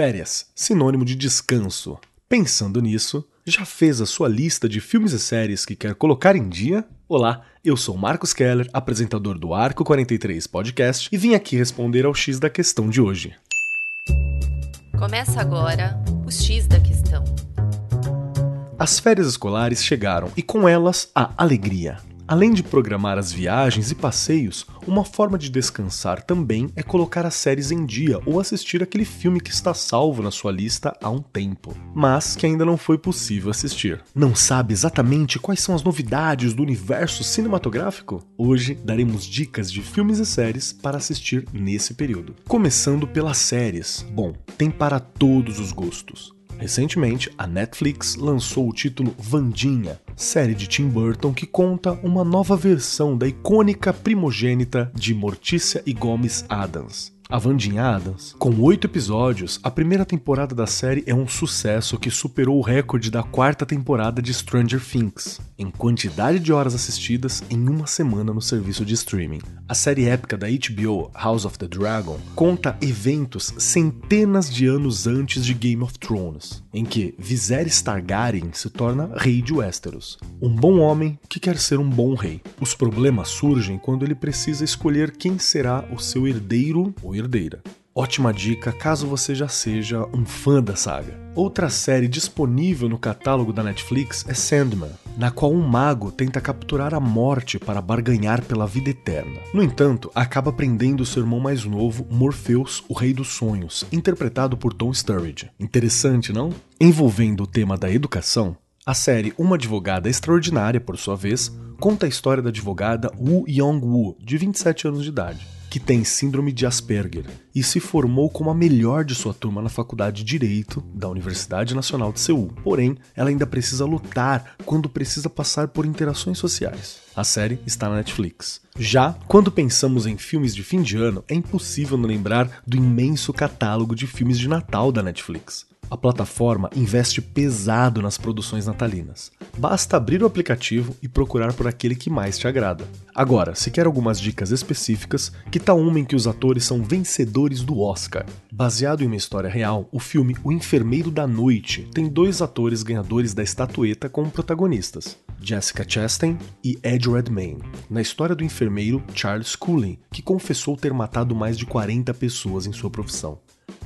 Férias, sinônimo de descanso. Pensando nisso, já fez a sua lista de filmes e séries que quer colocar em dia? Olá, eu sou Marcos Keller, apresentador do Arco 43 Podcast, e vim aqui responder ao X da questão de hoje. Começa agora o X da questão. As férias escolares chegaram e com elas a alegria. Além de programar as viagens e passeios, uma forma de descansar também é colocar as séries em dia ou assistir aquele filme que está salvo na sua lista há um tempo, mas que ainda não foi possível assistir. Não sabe exatamente quais são as novidades do universo cinematográfico? Hoje daremos dicas de filmes e séries para assistir nesse período. Começando pelas séries. Bom, tem para todos os gostos. Recentemente, a Netflix lançou o título Vandinha, série de Tim Burton que conta uma nova versão da icônica primogênita de Mortícia e Gomes Adams. A Vandinha Adams. Com oito episódios, a primeira temporada da série é um sucesso que superou o recorde da quarta temporada de Stranger Things, em quantidade de horas assistidas em uma semana no serviço de streaming. A série épica da HBO, House of the Dragon, conta eventos centenas de anos antes de Game of Thrones, em que Viserys Targaryen se torna rei de Westeros. Um bom homem que quer ser um bom rei. Os problemas surgem quando ele precisa escolher quem será o seu herdeiro ou herdeira. Ótima dica caso você já seja um fã da saga. Outra série disponível no catálogo da Netflix é Sandman, na qual um mago tenta capturar a morte para barganhar pela vida eterna. No entanto, acaba prendendo seu irmão mais novo, Morpheus, o Rei dos Sonhos, interpretado por Tom Sturridge. Interessante, não? Envolvendo o tema da educação, a série Uma Advogada Extraordinária, por sua vez, conta a história da advogada Woo Young-woo, de 27 anos de idade que tem síndrome de Asperger e se formou como a melhor de sua turma na Faculdade de Direito da Universidade Nacional de Seul. Porém, ela ainda precisa lutar quando precisa passar por interações sociais. A série está na Netflix. Já quando pensamos em filmes de fim de ano, é impossível não lembrar do imenso catálogo de filmes de Natal da Netflix. A plataforma investe pesado nas produções natalinas. Basta abrir o aplicativo e procurar por aquele que mais te agrada. Agora, se quer algumas dicas específicas, que tal uma em que os atores são vencedores do Oscar? Baseado em uma história real, o filme O Enfermeiro da Noite tem dois atores ganhadores da estatueta como protagonistas. Jessica Chastain e Ed Redmayne, na história do enfermeiro Charles Cullen, que confessou ter matado mais de 40 pessoas em sua profissão.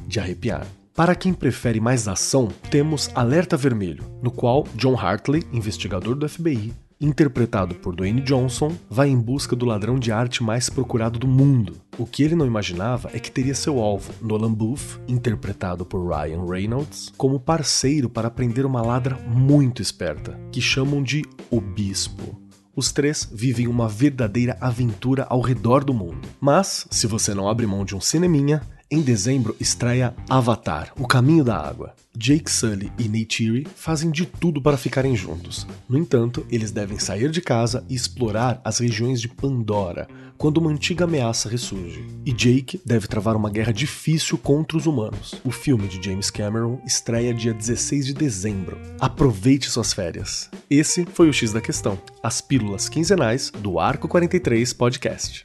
De arrepiar. Para quem prefere mais ação, temos Alerta Vermelho, no qual John Hartley, investigador do FBI, interpretado por Dwayne Johnson, vai em busca do ladrão de arte mais procurado do mundo. O que ele não imaginava é que teria seu alvo, Nolan Booth, interpretado por Ryan Reynolds, como parceiro para prender uma ladra muito esperta, que chamam de O Bispo. Os três vivem uma verdadeira aventura ao redor do mundo. Mas, se você não abre mão de um cineminha, em dezembro estreia Avatar, O Caminho da Água. Jake Sully e Neytiri fazem de tudo para ficarem juntos. No entanto, eles devem sair de casa e explorar as regiões de Pandora, quando uma antiga ameaça ressurge. E Jake deve travar uma guerra difícil contra os humanos. O filme de James Cameron estreia dia 16 de dezembro. Aproveite suas férias. Esse foi o X da Questão, as pílulas quinzenais do Arco 43 Podcast.